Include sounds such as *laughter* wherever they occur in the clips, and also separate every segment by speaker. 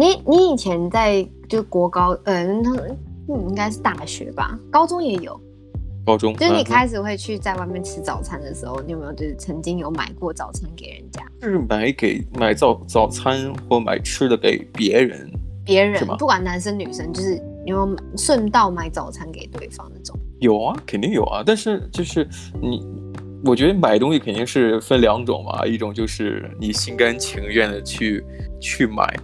Speaker 1: 你你以前在就国高，嗯、呃，嗯，应该是大学吧，高中也有。
Speaker 2: 高中
Speaker 1: 就是你开始会去在外面吃早餐的时候，嗯、你有没有就是曾经有买过早餐给人家？
Speaker 2: 就是买给买早早餐或买吃的给别人，
Speaker 1: 别人不管男生女生，就是有没有顺道买早餐给对方那种？
Speaker 2: 有啊，肯定有啊。但是就是你，我觉得买东西肯定是分两种嘛，一种就是你心甘情愿的去去买，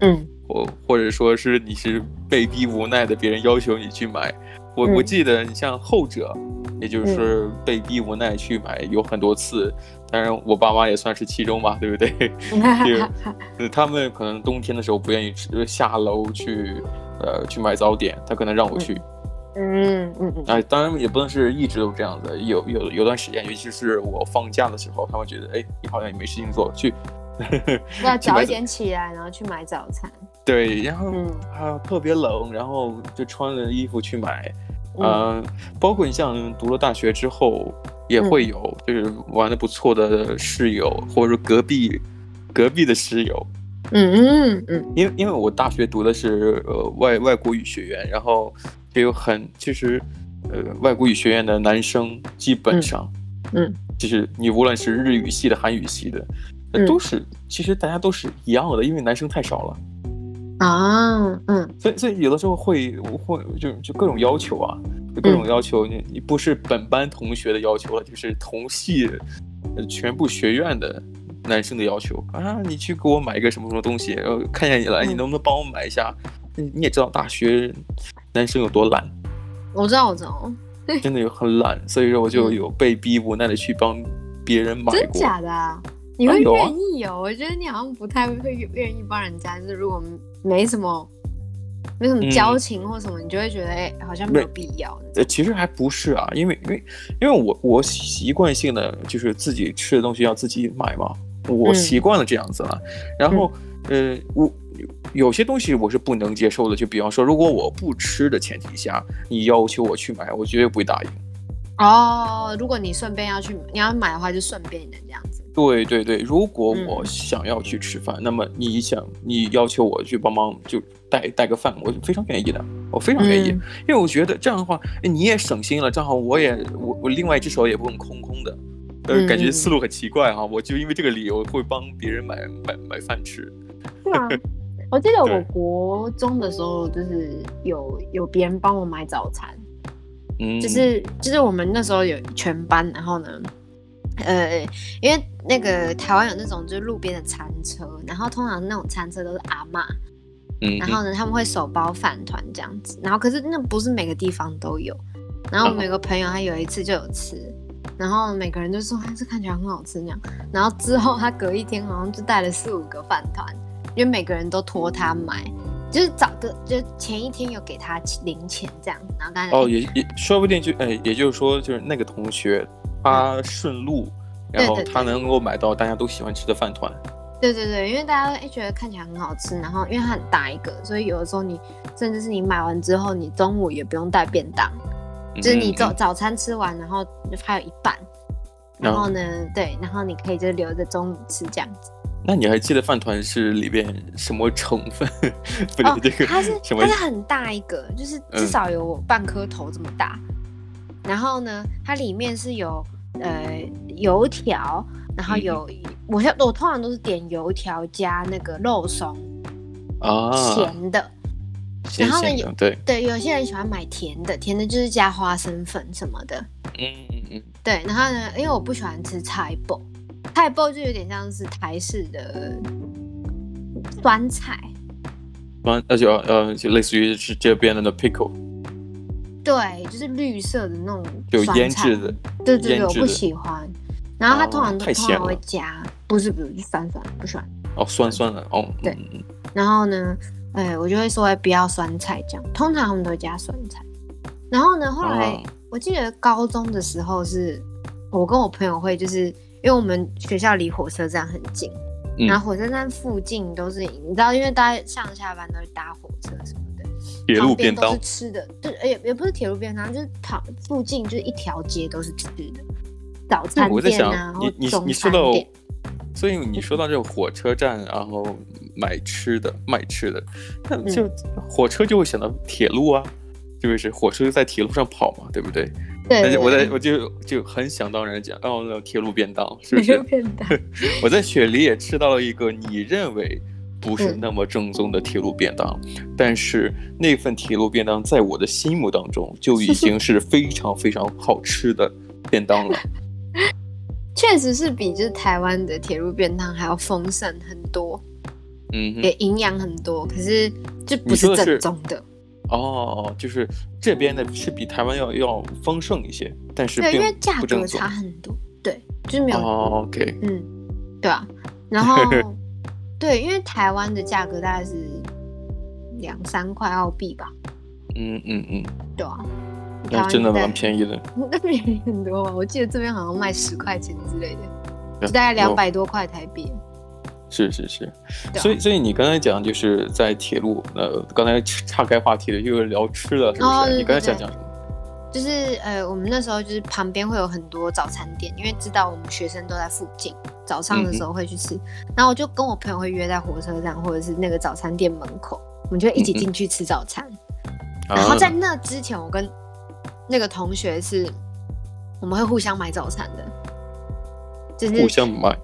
Speaker 1: 嗯，
Speaker 2: 或或者说是你是被逼无奈的，别人要求你去买。我我记得你像后者，也就是被逼无奈去买，有很多次。当然，我爸妈也算是其中吧，对不对？*laughs* 就 *laughs* 他们可能冬天的时候不愿意吃下楼去，呃，去买早点，他可能让我去。
Speaker 1: 嗯嗯嗯。
Speaker 2: 哎，当然也不能是一直都这样子，有有有段时间，尤其是我放假的时候，他们觉得，哎，你好像也没事情做，去。*laughs*
Speaker 1: 要早一点起来，然后去买早餐。
Speaker 2: 对，然后、嗯、啊特别冷，然后就穿了衣服去买。嗯、呃，包括你像读了大学之后，也会有就是玩的不错的室友，嗯、或者说隔壁隔壁的室友。
Speaker 1: 嗯嗯嗯。
Speaker 2: 因为因为我大学读的是呃外外国语学院，然后就有很其实呃外国语学院的男生基本上，
Speaker 1: 嗯，
Speaker 2: 就是你无论是日语系的、韩语系的。都是，嗯、其实大家都是一样的，因为男生太少了。
Speaker 1: 啊，嗯，
Speaker 2: 所以所以有的时候会会就就各种要求啊，就各种要求，你、嗯、你不是本班同学的要求了，就是同系全部学院的男生的要求。啊，你去给我买一个什么什么东西，然后看见你了，你能不能帮我买一下？嗯、你也知道大学男生有多懒，
Speaker 1: 我知道我知道，
Speaker 2: 真的有很懒，所以说我就有被逼无奈的去帮别人买过，
Speaker 1: 真假的啊？你会愿意哦？我觉得你好像不太会愿意帮人家，就是如果没什么没什么交情或什么，嗯、你就会觉得哎，好像没有必要。
Speaker 2: 呃，其实还不是啊，因为因为因为我我习惯性的就是自己吃的东西要自己买嘛，我习惯了这样子了。嗯、然后、嗯、呃，我有些东西我是不能接受的，就比方说，如果我不吃的前提下，你要求我去买，我绝对不会答应。
Speaker 1: 哦，如果你顺便要去你要买的话，就顺便的这样子。
Speaker 2: 对对对，如果我想要去吃饭，嗯、那么你想你要求我去帮忙就带带个饭，我非常愿意的，我非常愿意，嗯、因为我觉得这样的话，你也省心了，正好我也我我另外一只手也不用空空的，呃，感觉思路很奇怪哈，嗯、我就因为这个理由会帮别人买买买饭吃。
Speaker 1: 是啊？*laughs* 我记得我国中的时候就是有有别人帮我买早餐。
Speaker 2: 嗯，
Speaker 1: 就是就是我们那时候有全班，然后呢，呃，因为那个台湾有那种就是路边的餐车，然后通常那种餐车都是阿妈，
Speaker 2: 嗯，
Speaker 1: 然后呢他们会手包饭团这样子，然后可是那不是每个地方都有，然后我们有个朋友他有一次就有吃，然后每个人就说哎这看起来很好吃那样，然后之后他隔一天好像就带了四五个饭团，因为每个人都托他买。就是找个，就前一天有给他零钱这样，然后刚才
Speaker 2: 哦，也也说不定就哎，也就是说就是那个同学他顺路，嗯、然后他能够买到大家都喜欢吃的饭团。
Speaker 1: 对对对，因为大家都觉得看起来很好吃，然后因为它很大一个，所以有的时候你甚至是你买完之后，你中午也不用带便当，嗯、就是你早早餐吃完，然后就还有一半，然后呢，嗯、对，然后你可以就留着中午吃这样子。
Speaker 2: 那你还记得饭团是里边什么成分？*laughs* 不
Speaker 1: 哦，这个它是它是很大一个，就是至少有半颗头这么大。嗯、然后呢，它里面是有呃油条，然后有、嗯、我我通常都是点油条加那个肉松
Speaker 2: 啊，
Speaker 1: 咸的。然后呢，有
Speaker 2: 对
Speaker 1: 对，有些人喜欢买甜的，甜的就是加花生粉什么的。
Speaker 2: 嗯嗯嗯。
Speaker 1: 对，然后呢，因为我不喜欢吃菜脯。菜脯就有点像是台式的酸菜，
Speaker 2: 酸，而且呃，就类似于是这边的那 pickle，
Speaker 1: 对，就是绿色的那种
Speaker 2: 有腌制的，
Speaker 1: 对对对，我不喜欢。然后它通常都
Speaker 2: 太咸了，
Speaker 1: 会加，不是不是，就酸酸，不喜欢。
Speaker 2: 哦，酸酸的哦，
Speaker 1: 对。然后呢，哎，我就会说不要酸菜酱，通常他们都会加酸菜。然后呢，后来我记得高中的时候是，我跟我朋友会就是。因为我们学校离火车站很近，嗯、然后火车站附近都是你知道，因为大家上下班都是搭火车什么的，
Speaker 2: 铁路便当
Speaker 1: 都是吃的，对，也也不是铁路便当，就是旁附近就是一条街都是吃的，早餐店啊，
Speaker 2: 你你你说到，所以你说到这个火车站，然后买吃的卖吃的，那就火车就会想到铁路啊，就是火车在铁路上跑嘛，对不对？
Speaker 1: 对，
Speaker 2: 我在我就就很想当然讲，哦，那铁路便当是不 *laughs* 是？
Speaker 1: 便当。*laughs*
Speaker 2: 我在雪梨也吃到了一个你认为不是那么正宗的铁路便当，嗯、但是那份铁路便当在我的心目当中就已经是非常非常好吃的便当了。*laughs*
Speaker 1: 确实是比就是台湾的铁路便当还要丰盛很多，
Speaker 2: 嗯，
Speaker 1: 也营养很多，可是这不是正宗的。
Speaker 2: 哦，就是这边的是比台湾要要丰盛一些，但是
Speaker 1: 对，因为价格差很多，对，就是没有。
Speaker 2: 哦，OK，
Speaker 1: 嗯，对啊，然后 *laughs* 对，因为台湾的价格大概是两三块澳币吧。
Speaker 2: 嗯嗯嗯，
Speaker 1: 对啊，
Speaker 2: 那真的蛮便宜的。*laughs*
Speaker 1: 那便宜很多吧？我记得这边好像卖十块钱之类的，就大概两百多块台币。
Speaker 2: 是是是，所以所以你刚才讲就是在铁路，呃，刚才岔开话题了，又聊吃的，是不是？哦、对对对，你刚才想讲什么？
Speaker 1: 就是呃，我们那时候就是旁边会有很多早餐店，因为知道我们学生都在附近，早上的时候会去吃，嗯、然后我就跟我朋友会约在火车站或者是那个早餐店门口，我们就一起进去吃早餐。嗯、然后在那之前，我跟那个同学是，我们会互相买早餐的，就是
Speaker 2: 互相买。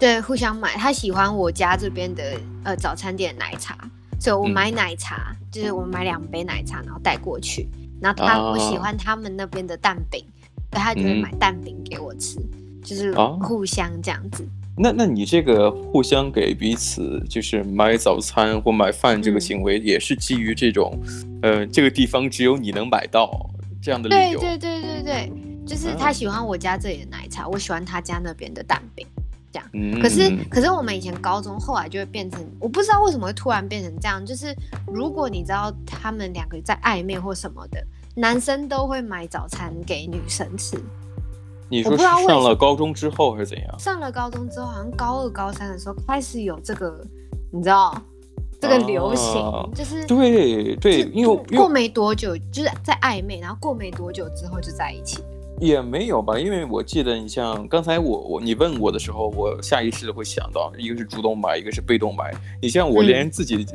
Speaker 1: 对，互相买。他喜欢我家这边的呃早餐店的奶茶，所以我买奶茶，嗯、就是我买两杯奶茶，然后带过去。然后他、啊、我喜欢他们那边的蛋饼，所以他就会买蛋饼给我吃，嗯、就是互相这样子。
Speaker 2: 那那你这个互相给彼此就是买早餐或买饭这个行为，也是基于这种，嗯、呃，这个地方只有你能买到这样的理由？
Speaker 1: 对对对对对，就是他喜欢我家这里的奶茶，啊、我喜欢他家那边的蛋饼。这样，可是可是我们以前高中后来就会变成，我不知道为什么会突然变成这样。就是如果你知道他们两个在暧昧或什么的，男生都会买早餐给女生吃。
Speaker 2: 你说上了高中之后还是怎样？
Speaker 1: 上了高中之后，好像高二高三的时候开始有这个，你知道这个流行，啊、就是
Speaker 2: 对对，因为
Speaker 1: 过没多久就是在暧昧，然后过没多久之后就在一起。
Speaker 2: 也没有吧，因为我记得你像刚才我我你问我的时候，我下意识的会想到，一个是主动买，一个是被动买。你像我连自己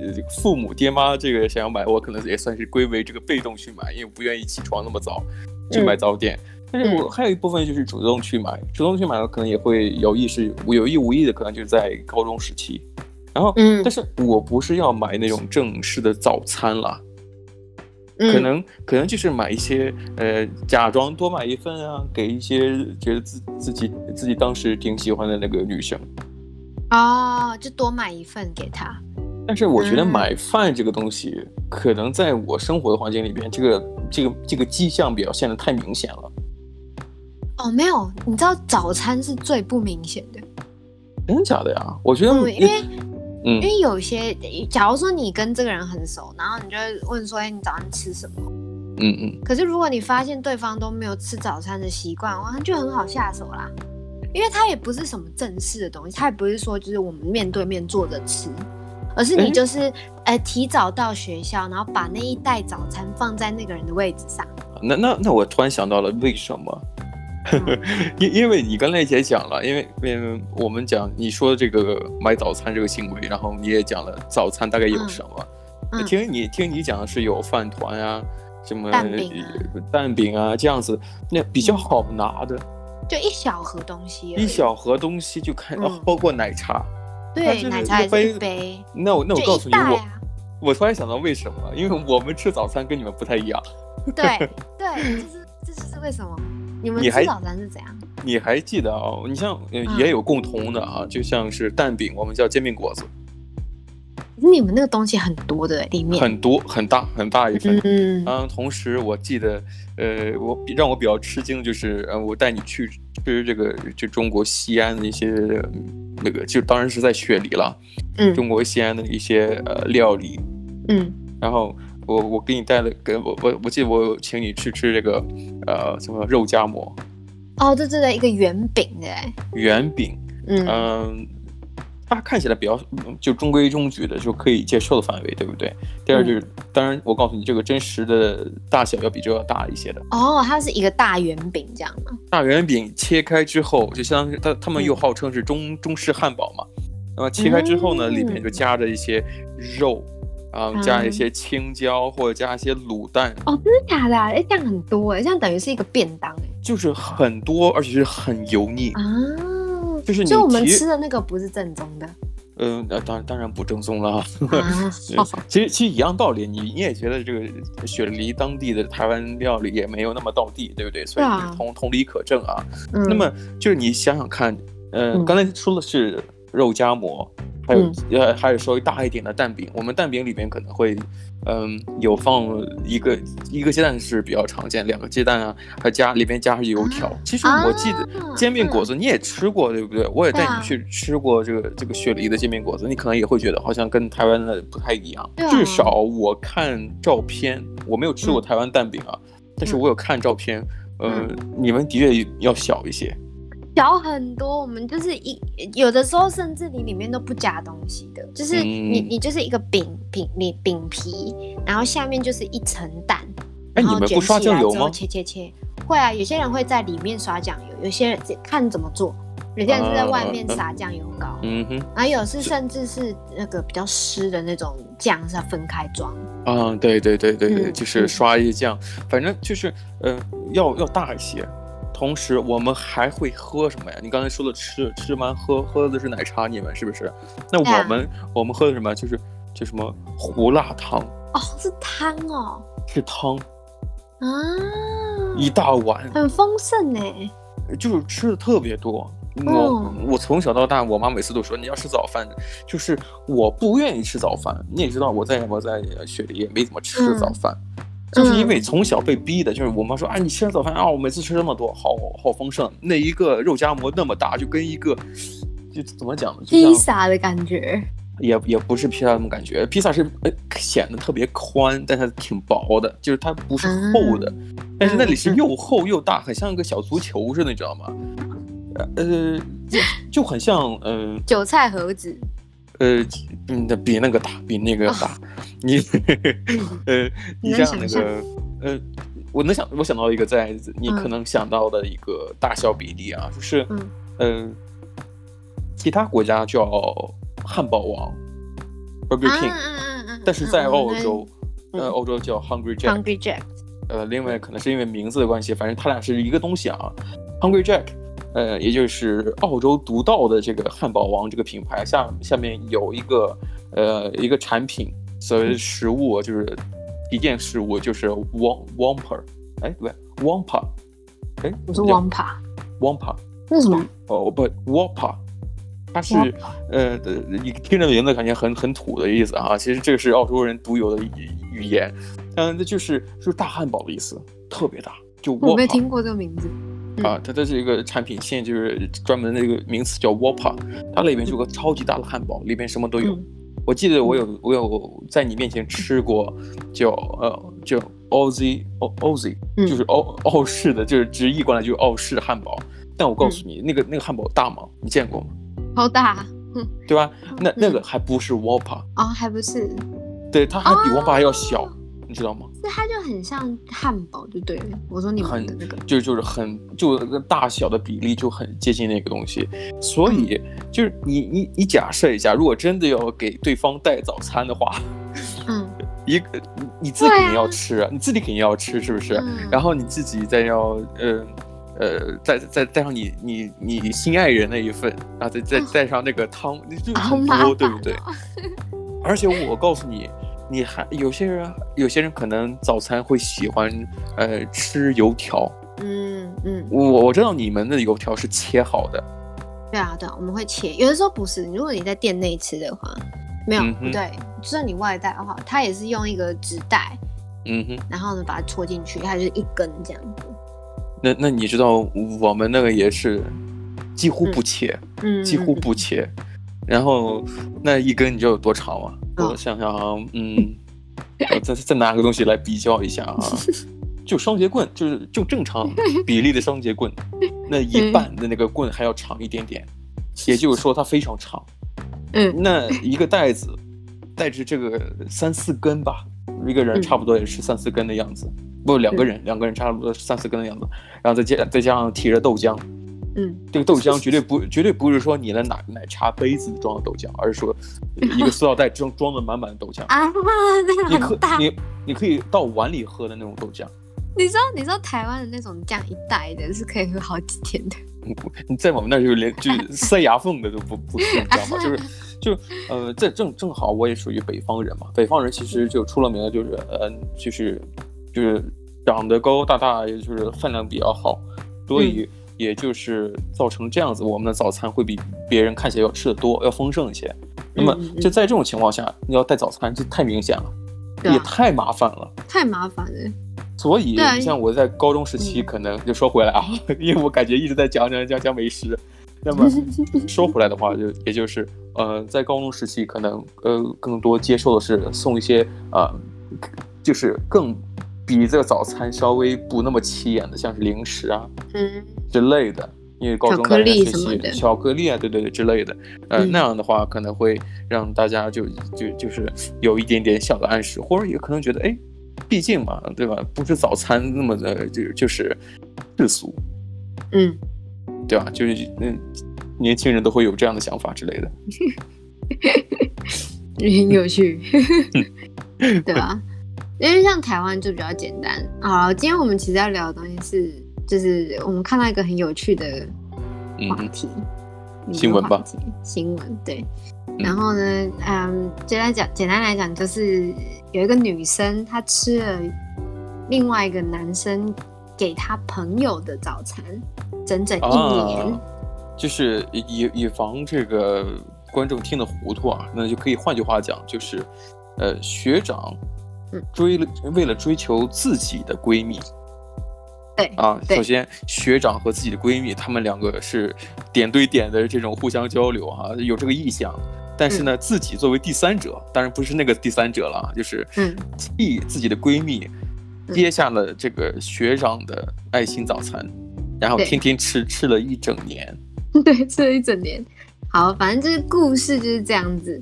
Speaker 2: 父母爹妈这个想要买，我可能也算是归为这个被动去买，因为不愿意起床那么早去买早点。但是我还有一部分就是主动去买，主动去买的可能也会有意识，有意无意的可能就是在高中时期。然后，但是我不是要买那种正式的早餐啦。可能、嗯、可能就是买一些，呃，假装多买一份啊，给一些觉得自自己自己当时挺喜欢的那个女生，
Speaker 1: 哦，就多买一份给她。
Speaker 2: 但是我觉得买饭这个东西，嗯、可能在我生活的环境里边，这个这个这个迹象表现的太明显了。
Speaker 1: 哦，没有，你知道早餐是最不明显的。
Speaker 2: 真的假的呀？我觉得、
Speaker 1: 嗯、因为。因为有些，假如说你跟这个人很熟，然后你就会问说：“哎，你早上吃什么？”
Speaker 2: 嗯嗯。
Speaker 1: 可是如果你发现对方都没有吃早餐的习惯，哇，就很好下手啦。因为他也不是什么正式的东西，他也不是说就是我们面对面坐着吃，而是你就是哎、欸、提早到学校，然后把那一袋早餐放在那个人的位置上。
Speaker 2: 那那那我突然想到了，为什么？*laughs* 因、嗯、因为你刚才也讲了，因为因为我们讲你说这个买早餐这个行为，然后你也讲了早餐大概有什么。嗯嗯、听你听你讲的是有饭团啊，什么蛋饼啊，蛋饼啊这样子，那比较好拿的，
Speaker 1: 就一小盒东西，
Speaker 2: 一小盒东西就看，嗯、包括奶茶，
Speaker 1: 对，奶茶一杯。
Speaker 2: 那我那我告诉你，
Speaker 1: 啊、
Speaker 2: 我我突然想到为什么？因为我们吃早餐跟你们不太一样。*laughs*
Speaker 1: 对对，这是这是为什么？你们吃早餐是怎样？
Speaker 2: 你还记得啊？你像也有共同的啊，嗯、就像是蛋饼，我们叫煎饼果子。
Speaker 1: 你们那个东西很多的，里面
Speaker 2: 很多很大很大一份。
Speaker 1: 嗯
Speaker 2: 嗯。同时我记得，呃，我让我比较吃惊的就是，呃，我带你去吃这个就中国西安的一些那个，就当然是在雪梨了。嗯。中国西安的一些呃料理。
Speaker 1: 嗯。
Speaker 2: 然后。我我给你带了，给我我我记得我请你去吃这个，呃，什么肉夹馍？
Speaker 1: 哦，对对对一个圆饼的。
Speaker 2: 圆饼，嗯、呃、它看起来比较就中规中矩的，就可以接受的范围，对不对？第二就是，嗯、当然我告诉你，这个真实的大小要比这个要大一些的。
Speaker 1: 哦，它是一个大圆饼这样吗？
Speaker 2: 大圆饼切开之后，就相当于它他们又号称是中、嗯、中式汉堡嘛。那么切开之后呢，
Speaker 1: 嗯、
Speaker 2: 里面就夹着一些肉，啊、呃，加一些青椒、嗯、或者加一些卤蛋。
Speaker 1: 哦，真的假的？哎，这样很多哎，这样等于是一个便当哎。
Speaker 2: 就是很多，而且是很油腻
Speaker 1: 啊。
Speaker 2: 就是你，
Speaker 1: 就我们吃的那个不是正宗的。
Speaker 2: 嗯，那当然当然不正宗了。*laughs*
Speaker 1: 啊、
Speaker 2: 其实其实一样道理，你你也觉得这个雪梨当地的台湾料理也没有那么道地，对不对？所以同、啊、同理可证啊。嗯、那么就是你想想看，呃、嗯，刚才说的是肉夹馍。还有、嗯、呃，还有稍微大一点的蛋饼，我们蛋饼里面可能会，嗯，有放一个一个鸡蛋是比较常见，两个鸡蛋啊，还加里面加上油条。其实我记得煎饼果子你也吃过，啊、对不对？我也带你去吃过这个这个雪梨的煎饼果子，你可能也会觉得好像跟台湾的不太一样。啊、至少我看照片，我没有吃过台湾蛋饼啊，嗯、但是我有看照片，嗯、呃，你们的确要小一些。
Speaker 1: 小很多，我们就是一有的时候甚至你里面都不加东西的，就是你、嗯、你就是一个饼饼你饼皮，然后下面就是一层蛋，
Speaker 2: 哎，你们不刷酱油吗？
Speaker 1: 切切切，会啊，有些人会在里面刷酱油，有些人看怎么做，有些人是在外面撒酱油膏，嗯哼，然后有是甚至是那个比较湿的那种酱是要分开装，
Speaker 2: 嗯，对对对对对，嗯、就是刷一些酱，反正就是呃要要大一些。同时，我们还会喝什么呀？你刚才说的吃吃完喝喝的是奶茶，你们是不是？那我们、啊、我们喝的什么？就是就什么胡辣汤
Speaker 1: 哦，是汤哦，
Speaker 2: 是汤
Speaker 1: 啊，
Speaker 2: 一大碗，
Speaker 1: 很丰盛呢，
Speaker 2: 就是吃的特别多。我、哦、我从小到大，我妈每次都说你要吃早饭，就是我不愿意吃早饭。你也知道，我在我在雪梨也没怎么吃早饭。嗯就是因为从小被逼的，就是我妈说啊，你吃点早饭啊，我每次吃那么多，好好丰盛。那一个肉夹馍那么大，就跟一个就怎么讲呢？披
Speaker 1: 萨的感觉，
Speaker 2: 也也不是披萨那种感觉。披萨是呃显得特别宽，但它挺薄的，就是它不是厚的。嗯、但是那里是又厚又大，很像一个小足球似的，你知道吗？呃，就就很像嗯、呃、
Speaker 1: 韭菜盒子。
Speaker 2: 呃，嗯，比那个大，比那个大。哦、你，*laughs* 呃，你像那个，呃，我能想，我想到一个在你可能想到的一个大小比例啊，嗯、就是，嗯、呃，其他国家叫汉堡王，Burger King，、啊、但是在澳洲，嗯、呃，欧洲叫 Hungry Jack。
Speaker 1: Hungry Jack。
Speaker 2: 呃，另外可能是因为名字的关系，反正他俩是一个东西啊，Hungry Jack。呃，也就是澳洲独到的这个汉堡王这个品牌下下面有一个呃一个产品，所谓食物就是一件食物就是 Wom Whopper，哎对，Whopper，哎
Speaker 1: 不是 Whopper，Whopper
Speaker 2: 那
Speaker 1: 什么？
Speaker 2: 哦不，Whopper，它是呃你听着名字感觉很很土的意思啊，其实这个是澳洲人独有的语语言，嗯，那就是就是大汉堡的意思，特别大，就
Speaker 1: 我没听过这个名字。
Speaker 2: 啊，它这是一个产品线就是专门的一个名词叫 Whopper，它里面有个超级大的汉堡，里面什么都有。嗯、我记得我有我有在你面前吃过叫，叫呃叫 Aussie Aussie，就是澳澳式的，就是直译过来就是澳式汉堡。但我告诉你，嗯、那个那个汉堡大吗？你见过吗？
Speaker 1: 好大，*laughs*
Speaker 2: 对吧？那那个还不是 Whopper
Speaker 1: 啊、哦，还不是，
Speaker 2: 对，它还比 Whopper 还要小。哦你知道吗？
Speaker 1: 那它就很像汉堡，就对了。我说你们的那个，
Speaker 2: 就就是很就那个大小的比例就很接近那个东西，所以、嗯、就是你你你假设一下，如果真的要给对方带早餐的话，嗯，*laughs* 一个你自己肯定要吃，啊、你自己肯定要吃，是不是？嗯、然后你自己再要呃呃再再带上你你你心爱人那一份啊，再再带上那个汤，你就很多，对不对？而且我告诉你。你还有些人，有些人可能早餐会喜欢，呃，吃油条。嗯嗯，我我知道你们的油条是切好的。
Speaker 1: 对啊对啊，我们会切。有的时候不是，如果你在店内吃的话，没有、对，就算你外带的话，它也是用一个纸袋，嗯哼，然后呢把它戳进去，它就是一根这样子。
Speaker 2: 那那你知道我们那个也是几乎不切，嗯，几乎不切，嗯、然后那一根你知道有多长吗？我想想啊，嗯，我再再拿个东西来比较一下啊，*laughs* 就双节棍，就是就正常 *laughs* 比例的双节棍，那一半的那个棍还要长一点点，也就是说它非常长。嗯，那一个袋子带着这个三四根吧，一个人差不多也是三四根的样子，不，两个人两个人差不多三四根的样子，然后再加再加上提着豆浆，
Speaker 1: 嗯，
Speaker 2: 这个豆浆绝对不绝对不是说你的奶奶茶杯子装的豆浆，而是说一个塑料袋装装的满满的豆浆
Speaker 1: 啊，那个很大，
Speaker 2: 你你可以到碗里喝的那种豆浆。
Speaker 1: 你知道你知道台湾的那种酱一袋的是可以喝好几天的。
Speaker 2: 你在我们那就连就 *laughs* 塞牙缝的都不不是，你知道吗？就是 *laughs* 就呃，这正正好我也属于北方人嘛，北方人其实就出了名的就是呃，就是就是长得高高大大，也就是饭量比较好，所以也就是造成这样子，我们的早餐会比别人看起来要吃的多，要丰盛一些。那么就在这种情况下，你要带早餐就太明显了，也太麻烦了，
Speaker 1: 太麻烦了。
Speaker 2: 所以，你像我在高中时期，可能就说回来啊，嗯、*laughs* 因为我感觉一直在讲讲讲讲美食。那么 *laughs* 说回来的话，就也就是呃，在高中时期，可能呃更多接受的是送一些呃，就是更比这个早餐稍微不那么起眼的，像是零食啊，嗯之类的。因为高中在学习巧克力啊，对对对之类的。呃，嗯、那样的话可能会让大家就就就是有一点点小的暗示，或者也可能觉得哎。毕竟嘛，对吧？不是早餐那么的，就就是世俗，
Speaker 1: 嗯，
Speaker 2: 对吧？就是嗯，年轻人都会有这样的想法之类的，
Speaker 1: 很有趣，*laughs* 对吧？因为像台湾就比较简单。好，今天我们其实要聊的东西是，就是我们看到一个很有趣的话题，
Speaker 2: 嗯、新闻吧？
Speaker 1: 新闻对。然后呢，嗯，简单讲，简单来讲就是。有一个女生，她吃了另外一个男生给她朋友的早餐，整整一年。啊、
Speaker 2: 就是以以防这个观众听得糊涂啊，那就可以换句话讲，就是，呃，学长追了、嗯、为了追求自己的闺蜜，
Speaker 1: 对
Speaker 2: 啊，
Speaker 1: 对
Speaker 2: 首先学长和自己的闺蜜，他们两个是点对点的这种互相交流啊，有这个意向。但是呢，嗯、自己作为第三者，当然不是那个第三者了，就是替自己的闺蜜接下了这个学长的爱心早餐，嗯、然后天天吃吃了一整年。*laughs*
Speaker 1: 对，吃了一整年。好，反正这个故事就是这样子。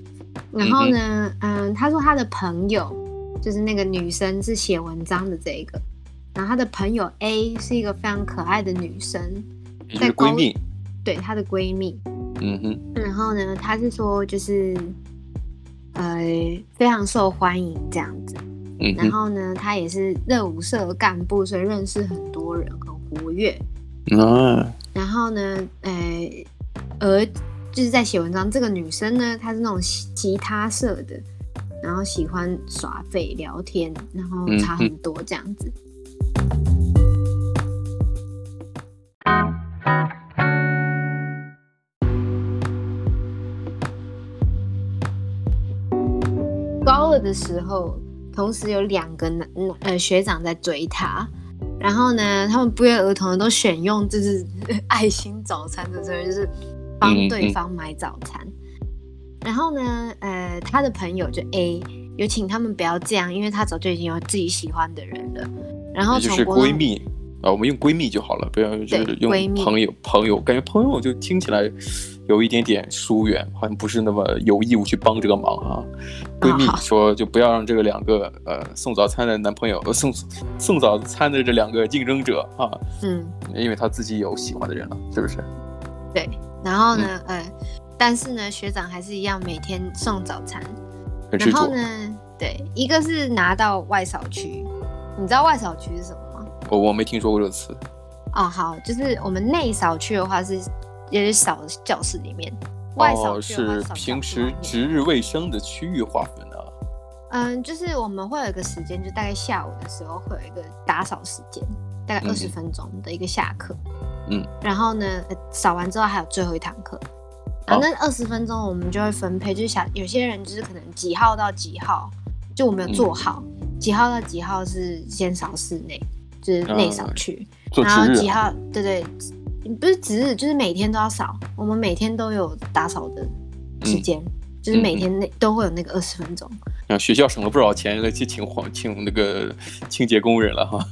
Speaker 1: 然后呢，嗯，嗯，他说他的朋友就是那个女生是写文章的这一个，然后他的朋友 A 是一个非常可爱的女生，
Speaker 2: 也就是闺蜜。
Speaker 1: 对，她的闺蜜。
Speaker 2: 嗯哼，
Speaker 1: 然后呢，她是说就是，呃，非常受欢迎这样子。嗯，然后呢，她也是热舞社的干部，所以认识很多人，很活跃。
Speaker 2: 啊，
Speaker 1: 然后呢，呃，而就是在写文章，这个女生呢，她是那种吉他社的，然后喜欢耍废聊天，然后差很多这样子。高二的时候，同时有两个男呃学长在追她，然后呢，他们不约而同的都选用就是 *laughs* 爱心早餐的时候，就是帮对方买早餐。嗯嗯，然后呢，呃，他的朋友就 A 有请他们不要这样，因为他早就已经有自己喜欢的人了。然后
Speaker 2: 就是闺蜜啊，我们用闺蜜就好了，不要就是用朋友。朋友感觉朋友就听起来。有一点点疏远，好像不是那么有义务去帮这个忙啊。闺蜜说，就不要让这个两个呃送早餐的男朋友送送早餐的这两个竞争者啊，嗯，因为他自己有喜欢的人了，是不是？
Speaker 1: 对。然后呢，嗯、呃，但是呢，学长还是一样每天送早餐。然后呢，对，一个是拿到外扫区，你知道外扫区是什么吗？
Speaker 2: 我我没听说过这个词。
Speaker 1: 哦，好，就是我们内扫区的话是。也是扫教室里面，外扫区
Speaker 2: 是平时值日卫生的区域划分的。
Speaker 1: 嗯，就是我们会有一个时间，就大概下午的时候会有一个打扫时间，大概二十分钟的一个下课。嗯，然后呢，扫完之后还有最后一堂课，然后那二十分钟我们就会分配，就是想有些人就是可能几号到几号，就我们有做好，几号到几号是先扫室内，就是内扫区，然后几号，对对。不是值日，就是每天都要扫。我们每天都有打扫的时间，嗯、就是每天那都会有那个二十分钟。
Speaker 2: 然后学校省了不少钱，来去请黄 *laughs* 请那个清洁工人了哈。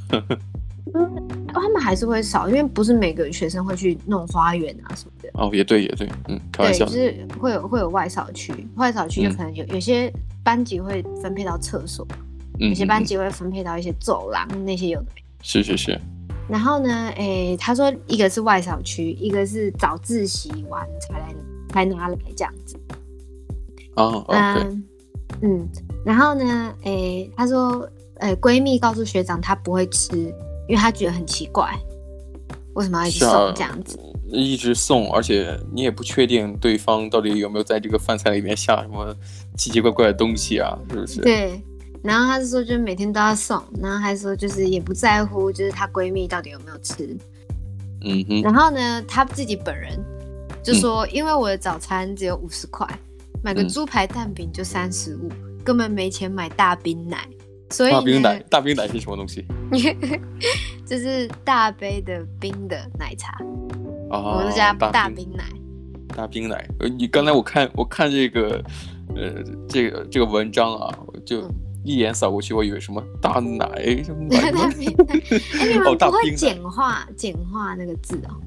Speaker 1: 嗯，他们还是会扫，因为不是每个学生会去弄花园啊什么的。
Speaker 2: 哦，也对，也对，嗯，开玩笑。
Speaker 1: 对，就是会有会有外扫区，外扫区就可能有、嗯、有些班级会分配到厕所，嗯、有些班级会分配到一些走廊，嗯、那些有的。
Speaker 2: 是是是。
Speaker 1: 然后呢，哎、欸，他说一个是外扫区，一个是早自习完才来才拿来这样子。
Speaker 2: 哦，嗯，
Speaker 1: 嗯，然后呢，哎、欸，他说，哎、欸，闺蜜告诉学长她不会吃，因为她觉得很奇怪，为什么要一直送这样子？
Speaker 2: 一直送，而且你也不确定对方到底有没有在这个饭菜里面下什么奇奇怪怪的东西啊，是不是？
Speaker 1: 对。然后她是说，就是每天都要送，然后还说就是也不在乎，就是她闺蜜到底有没有吃。
Speaker 2: 嗯哼。
Speaker 1: 然后呢，她自己本人就说，因为我的早餐只有五十块，买个猪排蛋饼就三十五，根本没钱买大冰奶。所以大
Speaker 2: 冰奶，大冰奶是什么东西？*laughs*
Speaker 1: 就是大杯的冰的奶茶。
Speaker 2: 哦，
Speaker 1: 我是加大冰奶。
Speaker 2: 大冰奶，呃，你刚才我看我看这个，呃，这个这个文章啊，就一眼扫过去，我以为什么大奶什么 *laughs* 奶？
Speaker 1: 大冰奶。哎，你们不会简化简化那个字哦？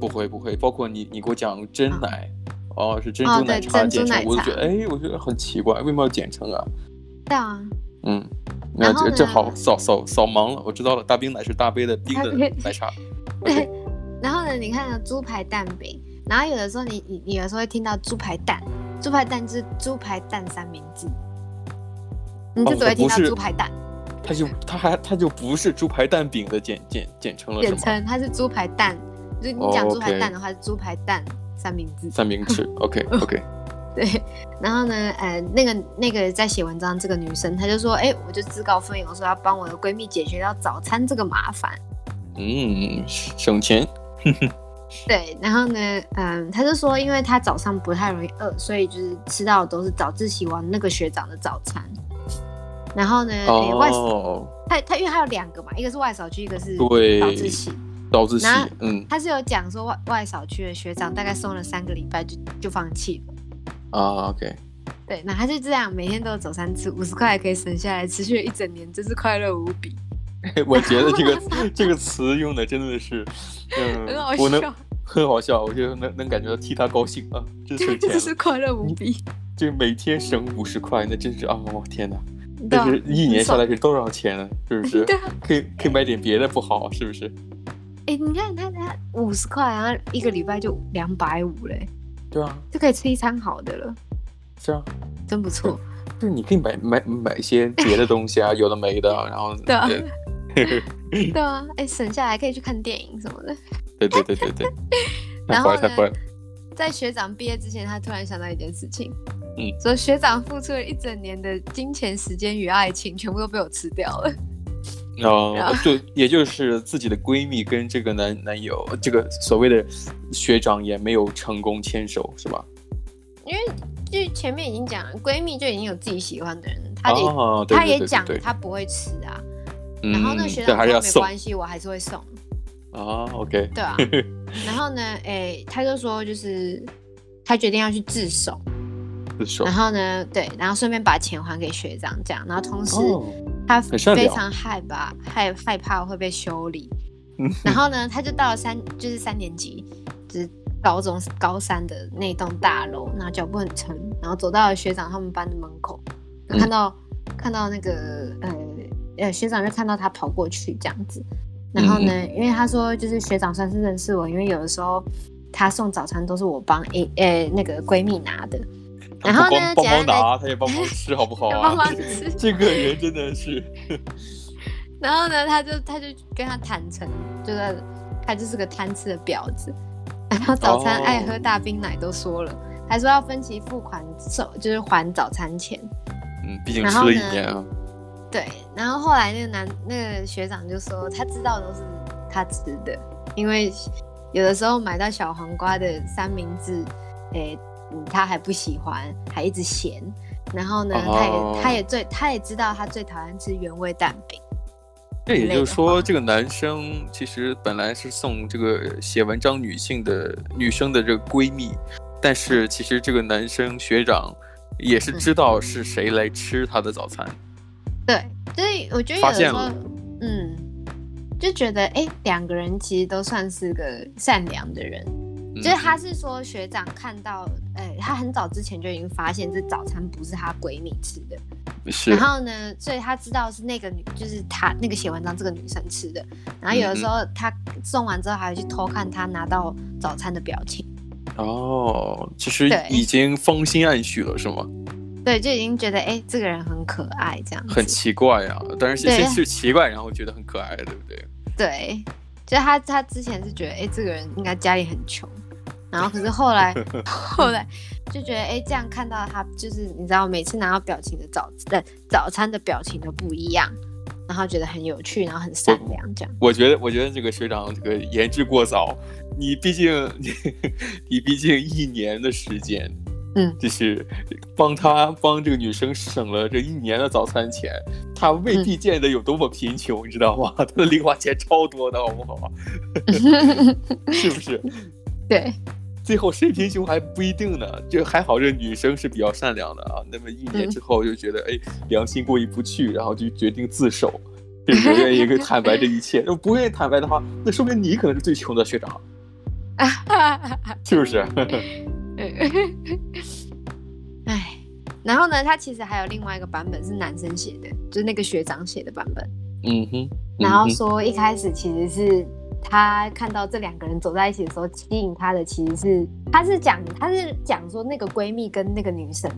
Speaker 2: 不会不会，包括你你给我讲真奶，哦，是珍珠奶茶简称，我就觉得哎，我觉得很奇怪，为什么要简称啊？
Speaker 1: 对啊。
Speaker 2: 嗯，那这正好扫扫扫盲了，我知道了，大冰奶是大杯的冰的奶茶。*laughs*
Speaker 1: 对。然后呢，你看到猪排蛋饼，然后有的时候你你你有时候会听到猪排蛋，猪排蛋就是猪排蛋三明治，你就只会听到猪排蛋，
Speaker 2: 它就它还它就不是猪排蛋饼的简简简称了，
Speaker 1: 简称它是猪排蛋，就你讲猪排蛋的话是猪排蛋三明治，
Speaker 2: 三明治，*laughs* OK OK，*laughs*
Speaker 1: 对，然后呢，呃，那个那个在写文章这个女生，她就说，哎，我就自告奋勇说要帮我的闺蜜解决掉早餐这个麻烦，
Speaker 2: 嗯，省钱。*laughs*
Speaker 1: 对，然后呢，嗯，她就说，因为她早上不太容易饿，所以就是吃到的都是早自习完那个学长的早餐。然后呢，哦、欸，外扫，他他因为他有两个嘛，一个是外扫区，一个是早自习。
Speaker 2: 早自习，嗯，
Speaker 1: 他是有讲说外外扫区的学长大概送了三个礼拜就就放弃了。
Speaker 2: 啊，OK。
Speaker 1: 对，那他就这样每天都有走三次，五十块可以省下来，持续了一整年，真是快乐无比。*laughs*
Speaker 2: 我觉得这个这个词用的真的是，嗯，我能很好笑，我觉得能能感觉到替他高兴啊，真省钱，
Speaker 1: 真是快乐无比。
Speaker 2: 就每天省五十块，那真是啊，我天哪！但是一年下来是多少钱呢？是不 *laughs* 是？对啊，可以可以买点别的不好，是不是？
Speaker 1: 哎，你看他他五十块，然后一个礼拜就两百五嘞。
Speaker 2: 对啊，
Speaker 1: 就可以吃一餐好的了。
Speaker 2: 是啊，
Speaker 1: 真不错。
Speaker 2: 就是你可以买买买一些别的东西啊，有的没的，然后 *laughs*
Speaker 1: 对啊。对啊，哎，省下来可以去看电影什么的。
Speaker 2: 对对对对对。*laughs*
Speaker 1: 然后呢，在学长毕业之前，他突然想到一件事情，嗯，所以学长付出了一整年的金钱、时间与爱情，全部都被我吃掉了。*laughs*
Speaker 2: 哦，就也就是自己的闺蜜跟这个男男友，这个所谓的学长也没有成功牵手，是吧？
Speaker 1: 因为就前面已经讲了，闺蜜就已经有自己喜欢的人，她也她也讲她不会吃啊。然后那学长说没关系，我还是会送。
Speaker 2: 啊，OK。
Speaker 1: 对啊。*laughs* 然后呢，哎，他就说，就是他决定要去自首。然后呢，对，然后顺便把钱还给学长，这样。然后同时，他非常害怕，害害怕会被修理。然后呢，他就到了三，就是三年级，就是高中高三的那栋大楼，然后脚步很沉，然后走到了学长他们班的门口，看到看到那个呃。呃，学长就看到他跑过去这样子，然后呢，嗯、因为他说就是学长算是认识我，因为有的时候他送早餐都是我帮诶诶那个闺蜜拿的，然后呢，
Speaker 2: 帮忙拿，他也帮忙吃，好不好啊？*laughs*
Speaker 1: 帮忙吃，*laughs*
Speaker 2: 这个人真的是。*laughs*
Speaker 1: 然后呢，他就他就跟他坦诚，就是他就是个贪吃的婊子，然后早餐爱喝大冰奶都说了，哦、还说要分期付款收，就是还早餐钱。
Speaker 2: 嗯，毕竟吃了一年啊。
Speaker 1: 对，然后后来那个男那个学长就说，他知道都是他吃的，因为有的时候买到小黄瓜的三明治，诶，他还不喜欢，还一直嫌。然后呢，他也、哦、他也最他也知道他最讨厌吃原味蛋饼。
Speaker 2: 这也就是说，这个男生其实本来是送这个写文章女性的女生的这个闺蜜，但是其实这个男生学长也是知道是谁来吃他的早餐。
Speaker 1: 对，所以我觉得有的时候，嗯，就觉得哎，两个人其实都算是个善良的人。嗯、就是他是说学长看到，哎，他很早之前就已经发现这早餐不是他闺蜜吃的，
Speaker 2: 是。
Speaker 1: 然后呢，所以他知道是那个女，就是他那个写文章这个女生吃的。然后有的时候他送完之后还会去偷看他拿到早餐的表情。
Speaker 2: 哦，其实已经芳心暗许了，是吗？*laughs*
Speaker 1: 对，就已经觉得哎，这个人很可爱，这样。
Speaker 2: 很奇怪啊，但是先是奇怪，然后觉得很可爱，对不对？
Speaker 1: 对，就他他之前是觉得哎，这个人应该家里很穷。然后可是后来，*laughs* 后来就觉得，哎，这样看到他，就是你知道，每次拿到表情的早的早餐的表情都不一样，然后觉得很有趣，然后很善良，这样。
Speaker 2: 我觉得，我觉得这个学长这个言之过早。你毕竟你，*laughs* 你毕竟一年的时间，
Speaker 1: 嗯，
Speaker 2: 就是帮他帮这个女生省了这一年的早餐钱，他未必见得有多么贫穷，嗯、你知道吗？他的零花钱超多的，好不好？*laughs* 是不是？
Speaker 1: 对。
Speaker 2: 最后谁贫穷还不一定呢，*laughs* 就还好这女生是比较善良的啊。那么一年之后就觉得、嗯、哎良心过意不去，然后就决定自首，并不愿意坦白这一切。如果不愿意坦白的话，那说明你可能是最穷的学长，*laughs* 是不是？*laughs*
Speaker 1: 哎，然后呢，他其实还有另外一个版本是男生写的，就是那个学长写的版本。
Speaker 2: 嗯哼，嗯哼，
Speaker 1: 然后说一开始其实是。他看到这两个人走在一起的时候，吸引他的其实是，他是讲，他是讲说那个闺蜜跟那个女生，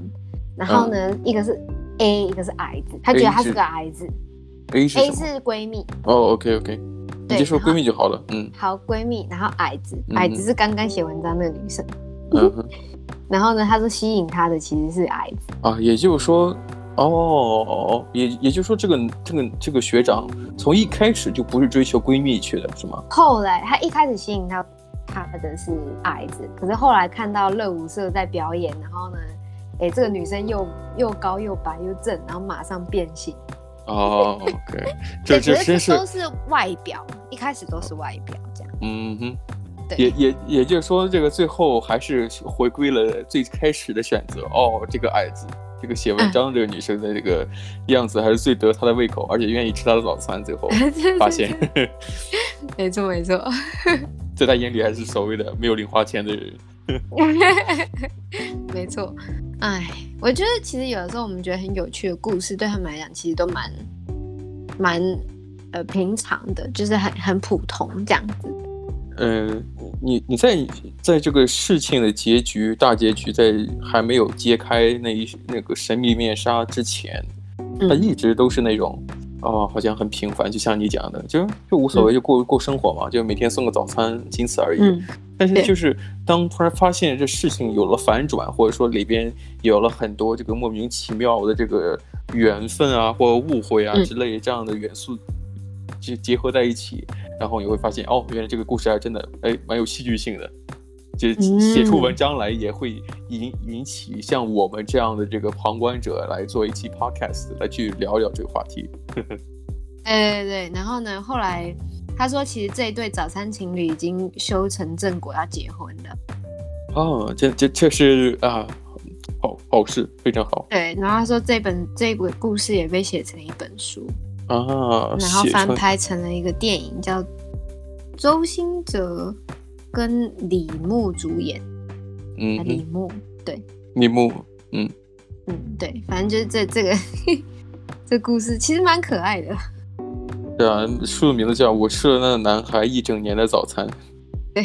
Speaker 1: 然后呢，嗯、一个是 A，一个是矮子，他觉得他是个矮子
Speaker 2: ，A 是
Speaker 1: A 是闺蜜。
Speaker 2: 哦，OK OK，你就说闺蜜就好了，嗯，
Speaker 1: 好，闺蜜，然后矮子，矮子是刚刚写文章那个女生，
Speaker 2: 嗯哼，*laughs*
Speaker 1: 然后呢，他说吸引他的其实是矮子
Speaker 2: 啊，也就是说。哦，也也就是说，这个这个这个学长从一开始就不是追求闺蜜去的，是吗？
Speaker 1: 后来他一开始吸引他他的是矮子，可是后来看到乐舞社在表演，然后呢，哎，这个女生又又高又白又正，然后马上变性。
Speaker 2: 哦，OK，*laughs* 这这真是
Speaker 1: 都是外表，一开始都是外表这样。
Speaker 2: 嗯哼，
Speaker 1: 对，
Speaker 2: 也也也就是说，这个最后还是回归了最开始的选择。哦，这个矮子。这个写文章这个女生的这个样子还是最得她的胃口，而且愿意吃她的早餐。最后 *laughs* 发现，*laughs*
Speaker 1: 没错没错，*laughs*
Speaker 2: 在她眼里还是所谓的没有零花钱的人。
Speaker 1: 没错，哎，我觉得其实有的时候我们觉得很有趣的故事，对他们来讲其实都蛮蛮呃平常的，就是很很普通这样子。
Speaker 2: 嗯、呃，你你在在这个事情的结局大结局在还没有揭开那一那个神秘面纱之前，他一直都是那种哦，好像很平凡，就像你讲的，就就无所谓，就过过生活嘛，就每天送个早餐，仅此而已。
Speaker 1: 嗯、
Speaker 2: 但是就是当突然发现这事情有了反转，或者说里边有了很多这个莫名其妙的这个缘分啊，或误会啊之类这样的元素。就结合在一起，然后你会发现，哦，原来这个故事还真的，哎，蛮有戏剧性的。就写出文章来，也会引引起像我们这样的这个旁观者来做一期 podcast 来去聊聊这个话题。*laughs* 对
Speaker 1: 对对，然后呢，后来他说，其实这一对早餐情侣已经修成正果，要结婚了。
Speaker 2: 哦，这这这是啊，好好事，非常好。
Speaker 1: 对，然后他说这本这个故事也被写成一本书。
Speaker 2: 啊，
Speaker 1: 然后翻拍成了一个电影，叫周兴哲跟李牧主演。
Speaker 2: 嗯，
Speaker 1: 李牧对，
Speaker 2: 李牧，嗯
Speaker 1: 嗯对，反正就是这这个 *laughs* 这故事其实蛮可爱的。*laughs*
Speaker 2: 对啊，书的名字叫《我吃了那个男孩一整年的早餐》。
Speaker 1: 对，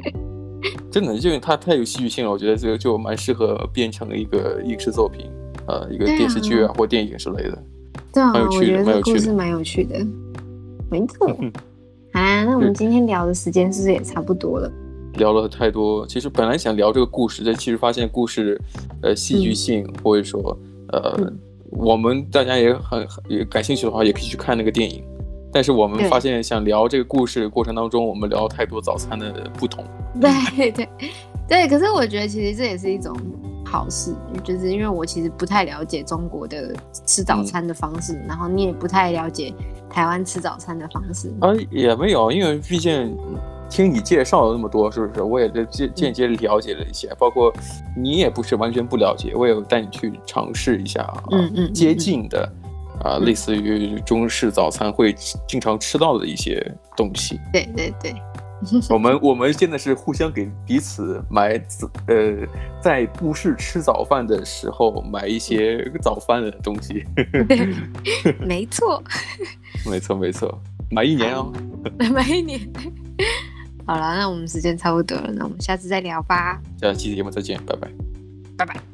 Speaker 1: *laughs*
Speaker 2: 真的，因为它太有戏剧性了，我觉得这个就蛮适合变成一个影视作品，呃，一个电视剧啊或电影之类的。
Speaker 1: 对啊，我觉得这个故事蛮有趣的，没错。*laughs* 啊，那我们今天聊的时间是不是也差不多了？
Speaker 2: 聊了太多，其实本来想聊这个故事，但其实发现故事，呃，戏剧性，嗯、或者说，呃，嗯、我们大家也很也感兴趣的话，也可以去看那个电影。但是我们发现，想聊这个故事过程当中，我们聊太多早餐的不同。*laughs*
Speaker 1: 对对对，可是我觉得其实这也是一种。好事，就是因为我其实不太了解中国的吃早餐的方式，嗯、然后你也不太了解台湾吃早餐的方式。
Speaker 2: 啊，也没有，因为毕竟听你介绍了那么多，是不是？我也间间接了解了一些，嗯、包括你也不是完全不了解，我也带你去尝试一下啊，
Speaker 1: 嗯嗯，嗯
Speaker 2: 接近的啊，
Speaker 1: 嗯、
Speaker 2: 类似于中式早餐会经常吃到的一些东西。
Speaker 1: 对对对，*laughs*
Speaker 2: 我们我们现在是互相给彼此买呃，在不是吃早饭的时候买一些早饭的东西。
Speaker 1: 对，*laughs* 没错，
Speaker 2: 没错没错，买一年哦，*laughs*
Speaker 1: 买一年。好了，那我们时间差不多了，那我们下次再聊吧。
Speaker 2: 下期节目再见，拜拜，
Speaker 1: 拜拜。